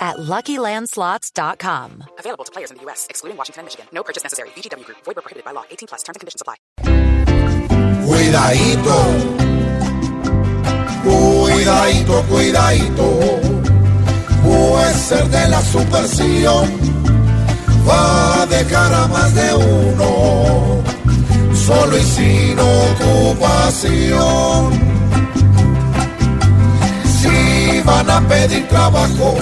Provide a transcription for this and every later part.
at LuckyLandSlots.com. Available to players in the U.S., excluding Washington and Michigan. No purchase necessary. VGW Group. Void where prohibited by law. 18 plus. Terms and conditions apply. Cuidadito, cuidadito, cuidadito, puede ser de la superstición, va a dejar a más de uno, solo y sin ocupación. Si van a pedir trabajo,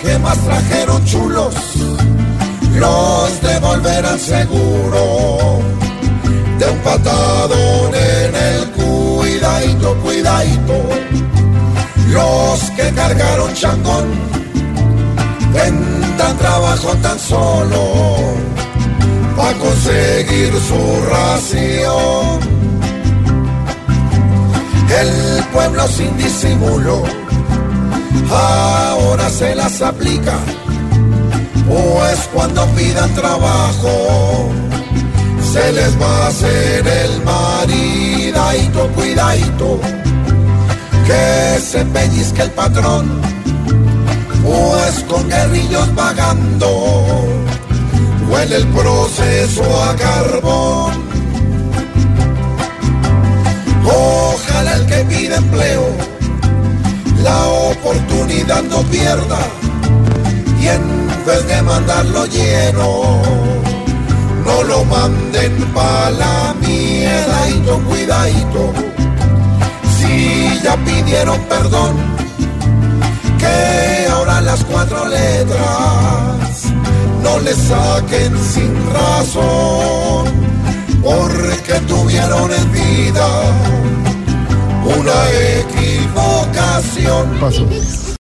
que más trajeron chulos, los devolverán seguro de un patadón en el cuidadito, cuidadito. Los que cargaron changón tendrán trabajo tan solo para conseguir su ración. El pueblo sin disimulo ahora se las aplica, pues cuando pidan trabajo se les va a hacer el maridadito, cuidadito, que se pellizque el patrón, pues con guerrillos vagando, huele el proceso a carbón. Oportunidad no pierda, y en vez de mandarlo lleno, no lo manden pa' la miedadito, cuidadito. Si ya pidieron perdón, que ahora las cuatro letras no le saquen sin razón, porque tuvieron en vida equivocación.